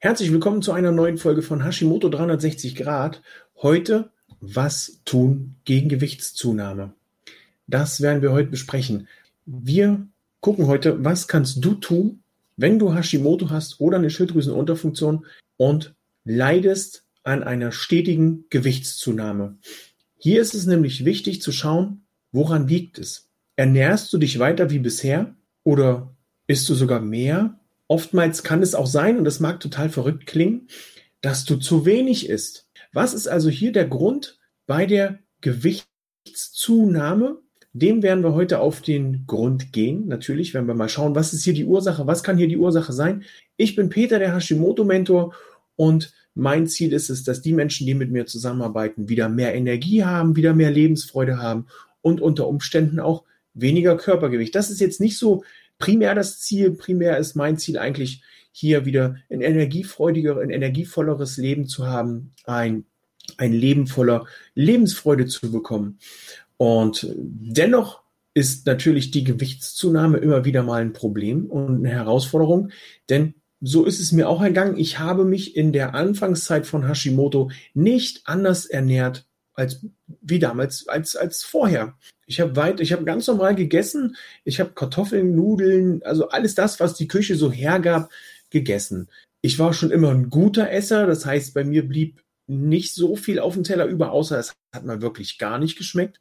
Herzlich willkommen zu einer neuen Folge von Hashimoto 360 Grad. Heute, was tun gegen Gewichtszunahme? Das werden wir heute besprechen. Wir gucken heute, was kannst du tun, wenn du Hashimoto hast oder eine Schilddrüsenunterfunktion und leidest an einer stetigen Gewichtszunahme. Hier ist es nämlich wichtig zu schauen, woran liegt es? Ernährst du dich weiter wie bisher oder isst du sogar mehr Oftmals kann es auch sein, und das mag total verrückt klingen, dass du zu wenig isst. Was ist also hier der Grund bei der Gewichtszunahme? Dem werden wir heute auf den Grund gehen. Natürlich werden wir mal schauen, was ist hier die Ursache, was kann hier die Ursache sein. Ich bin Peter, der Hashimoto-Mentor und mein Ziel ist es, dass die Menschen, die mit mir zusammenarbeiten, wieder mehr Energie haben, wieder mehr Lebensfreude haben und unter Umständen auch weniger Körpergewicht. Das ist jetzt nicht so primär das Ziel. Primär ist mein Ziel eigentlich, hier wieder ein energiefreudiger, ein energievolleres Leben zu haben, ein, ein Leben voller Lebensfreude zu bekommen. Und dennoch ist natürlich die Gewichtszunahme immer wieder mal ein Problem und eine Herausforderung, denn so ist es mir auch ergangen. Ich habe mich in der Anfangszeit von Hashimoto nicht anders ernährt als wie damals als als vorher. Ich habe weit, ich habe ganz normal gegessen. Ich habe Kartoffeln, Nudeln, also alles das, was die Küche so hergab, gegessen. Ich war schon immer ein guter Esser, das heißt, bei mir blieb nicht so viel auf dem Teller über, außer es hat mir wirklich gar nicht geschmeckt.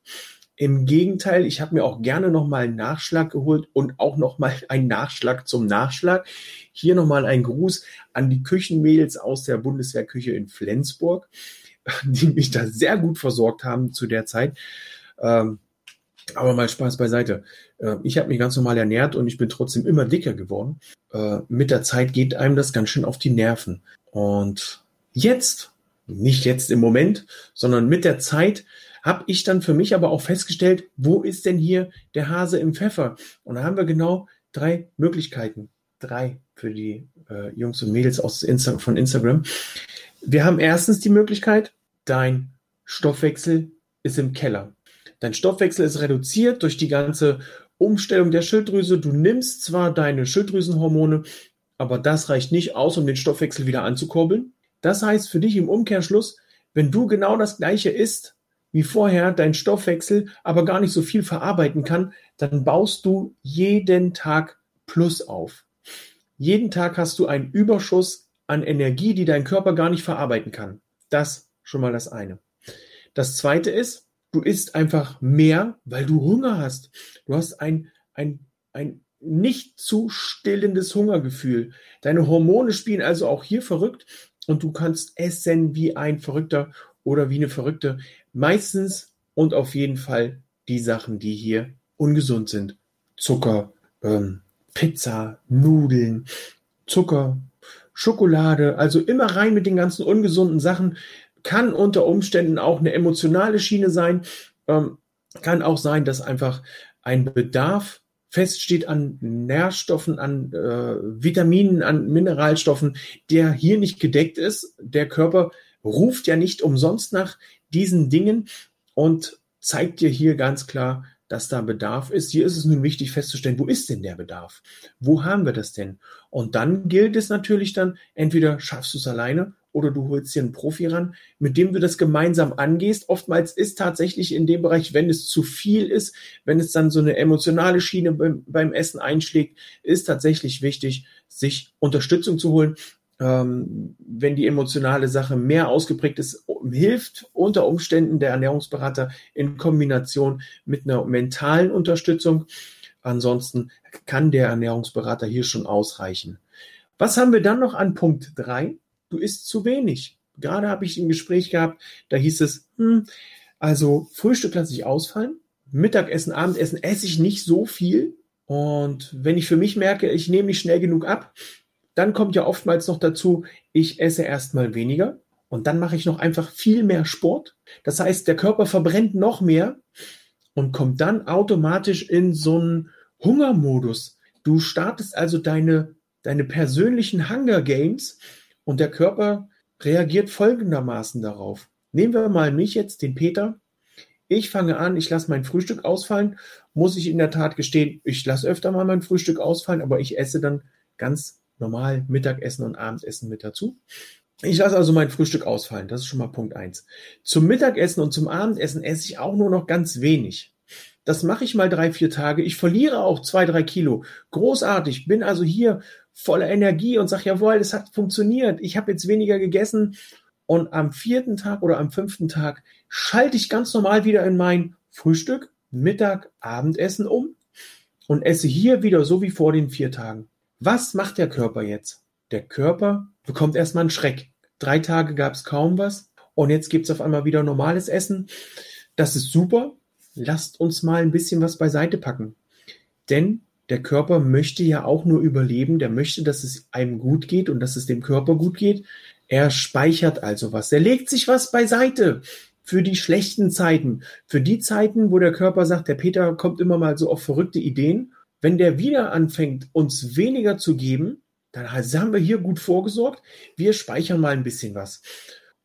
Im Gegenteil, ich habe mir auch gerne nochmal einen Nachschlag geholt und auch nochmal einen Nachschlag zum Nachschlag. Hier nochmal ein Gruß an die Küchenmädels aus der Bundeswehrküche in Flensburg, die mich da sehr gut versorgt haben zu der Zeit. Ähm, aber mal Spaß beiseite. Äh, ich habe mich ganz normal ernährt und ich bin trotzdem immer dicker geworden. Äh, mit der Zeit geht einem das ganz schön auf die Nerven. Und jetzt, nicht jetzt im Moment, sondern mit der Zeit habe ich dann für mich aber auch festgestellt, wo ist denn hier der Hase im Pfeffer? Und da haben wir genau drei Möglichkeiten. Drei für die äh, Jungs und Mädels aus Insta von Instagram. Wir haben erstens die Möglichkeit, dein Stoffwechsel ist im Keller. Dein Stoffwechsel ist reduziert durch die ganze Umstellung der Schilddrüse. Du nimmst zwar deine Schilddrüsenhormone, aber das reicht nicht aus, um den Stoffwechsel wieder anzukurbeln. Das heißt für dich im Umkehrschluss, wenn du genau das gleiche isst wie vorher, dein Stoffwechsel aber gar nicht so viel verarbeiten kann, dann baust du jeden Tag Plus auf. Jeden Tag hast du einen Überschuss an Energie, die dein Körper gar nicht verarbeiten kann. Das schon mal das eine. Das zweite ist, Du isst einfach mehr, weil du Hunger hast. Du hast ein, ein, ein nicht zu stillendes Hungergefühl. Deine Hormone spielen also auch hier verrückt und du kannst essen wie ein Verrückter oder wie eine Verrückte. Meistens und auf jeden Fall die Sachen, die hier ungesund sind. Zucker, ähm, Pizza, Nudeln, Zucker, Schokolade, also immer rein mit den ganzen ungesunden Sachen kann unter Umständen auch eine emotionale Schiene sein. Ähm, kann auch sein, dass einfach ein Bedarf feststeht an Nährstoffen, an äh, Vitaminen, an Mineralstoffen, der hier nicht gedeckt ist. Der Körper ruft ja nicht umsonst nach diesen Dingen und zeigt dir hier ganz klar, dass da Bedarf ist. Hier ist es nun wichtig festzustellen, wo ist denn der Bedarf? Wo haben wir das denn? Und dann gilt es natürlich dann, entweder schaffst du es alleine oder du holst dir einen Profi ran, mit dem du das gemeinsam angehst. Oftmals ist tatsächlich in dem Bereich, wenn es zu viel ist, wenn es dann so eine emotionale Schiene beim, beim Essen einschlägt, ist tatsächlich wichtig, sich Unterstützung zu holen. Ähm, wenn die emotionale Sache mehr ausgeprägt ist, hilft unter Umständen der Ernährungsberater in Kombination mit einer mentalen Unterstützung. Ansonsten kann der Ernährungsberater hier schon ausreichen. Was haben wir dann noch an Punkt drei? Du isst zu wenig. Gerade habe ich ein Gespräch gehabt, da hieß es, hm, also Frühstück lasse ich ausfallen, Mittagessen, Abendessen esse ich nicht so viel. Und wenn ich für mich merke, ich nehme nicht schnell genug ab, dann kommt ja oftmals noch dazu, ich esse erstmal weniger und dann mache ich noch einfach viel mehr Sport. Das heißt, der Körper verbrennt noch mehr und kommt dann automatisch in so einen Hungermodus. Du startest also deine, deine persönlichen Hunger Games und der Körper reagiert folgendermaßen darauf. Nehmen wir mal mich jetzt, den Peter. Ich fange an, ich lasse mein Frühstück ausfallen. Muss ich in der Tat gestehen, ich lasse öfter mal mein Frühstück ausfallen, aber ich esse dann ganz normal Mittagessen und Abendessen mit dazu. Ich lasse also mein Frühstück ausfallen. Das ist schon mal Punkt eins. Zum Mittagessen und zum Abendessen esse ich auch nur noch ganz wenig. Das mache ich mal drei, vier Tage. Ich verliere auch zwei, drei Kilo. Großartig. Bin also hier voller Energie und sage, jawohl, es hat funktioniert. Ich habe jetzt weniger gegessen. Und am vierten Tag oder am fünften Tag schalte ich ganz normal wieder in mein Frühstück, Mittag, Abendessen um und esse hier wieder so wie vor den vier Tagen. Was macht der Körper jetzt? Der Körper bekommt erstmal einen Schreck. Drei Tage gab es kaum was und jetzt gibt es auf einmal wieder normales Essen. Das ist super. Lasst uns mal ein bisschen was beiseite packen. Denn der Körper möchte ja auch nur überleben. Der möchte, dass es einem gut geht und dass es dem Körper gut geht. Er speichert also was. Er legt sich was beiseite für die schlechten Zeiten. Für die Zeiten, wo der Körper sagt, der Peter kommt immer mal so auf verrückte Ideen. Wenn der wieder anfängt, uns weniger zu geben, dann haben wir hier gut vorgesorgt. Wir speichern mal ein bisschen was.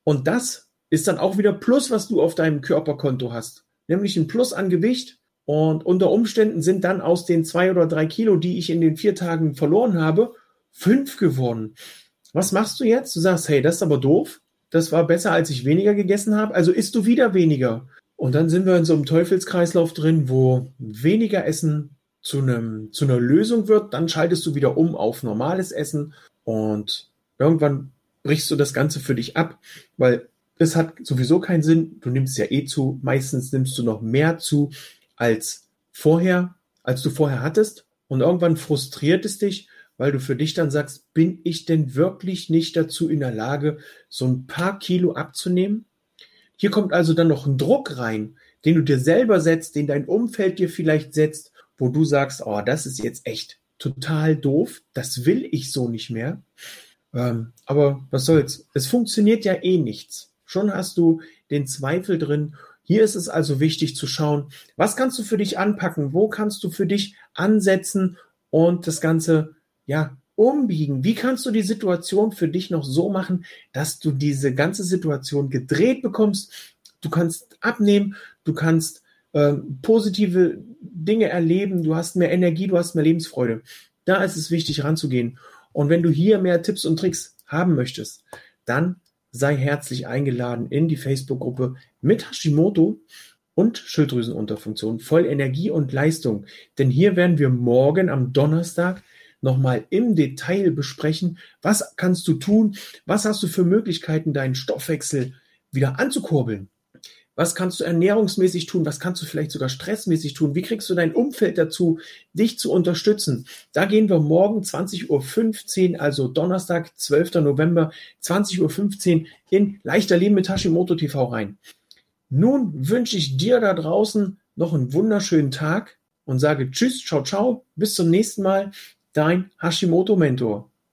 Und das ist dann auch wieder Plus, was du auf deinem Körperkonto hast. Nämlich ein Plus an Gewicht. Und unter Umständen sind dann aus den zwei oder drei Kilo, die ich in den vier Tagen verloren habe, fünf geworden. Was machst du jetzt? Du sagst, hey, das ist aber doof. Das war besser, als ich weniger gegessen habe. Also isst du wieder weniger. Und dann sind wir in so einem Teufelskreislauf drin, wo weniger Essen zu, einem, zu einer Lösung wird, dann schaltest du wieder um auf normales Essen und irgendwann brichst du das Ganze für dich ab, weil es hat sowieso keinen Sinn. Du nimmst ja eh zu. Meistens nimmst du noch mehr zu als vorher, als du vorher hattest. Und irgendwann frustriert es dich, weil du für dich dann sagst, bin ich denn wirklich nicht dazu in der Lage, so ein paar Kilo abzunehmen? Hier kommt also dann noch ein Druck rein, den du dir selber setzt, den dein Umfeld dir vielleicht setzt wo du sagst, oh, das ist jetzt echt total doof, das will ich so nicht mehr. Ähm, aber was soll's? Es funktioniert ja eh nichts. Schon hast du den Zweifel drin. Hier ist es also wichtig zu schauen, was kannst du für dich anpacken? Wo kannst du für dich ansetzen und das Ganze, ja, umbiegen? Wie kannst du die Situation für dich noch so machen, dass du diese ganze Situation gedreht bekommst? Du kannst abnehmen, du kannst äh, positive Dinge erleben, du hast mehr Energie, du hast mehr Lebensfreude. Da ist es wichtig ranzugehen. Und wenn du hier mehr Tipps und Tricks haben möchtest, dann sei herzlich eingeladen in die Facebook-Gruppe mit Hashimoto und Schilddrüsenunterfunktion, voll Energie und Leistung. Denn hier werden wir morgen am Donnerstag nochmal im Detail besprechen, was kannst du tun, was hast du für Möglichkeiten, deinen Stoffwechsel wieder anzukurbeln. Was kannst du ernährungsmäßig tun? Was kannst du vielleicht sogar stressmäßig tun? Wie kriegst du dein Umfeld dazu, dich zu unterstützen? Da gehen wir morgen 20.15 Uhr, also Donnerstag, 12. November, 20.15 Uhr in Leichter Leben mit Hashimoto TV rein. Nun wünsche ich dir da draußen noch einen wunderschönen Tag und sage Tschüss, ciao, ciao, bis zum nächsten Mal, dein Hashimoto Mentor.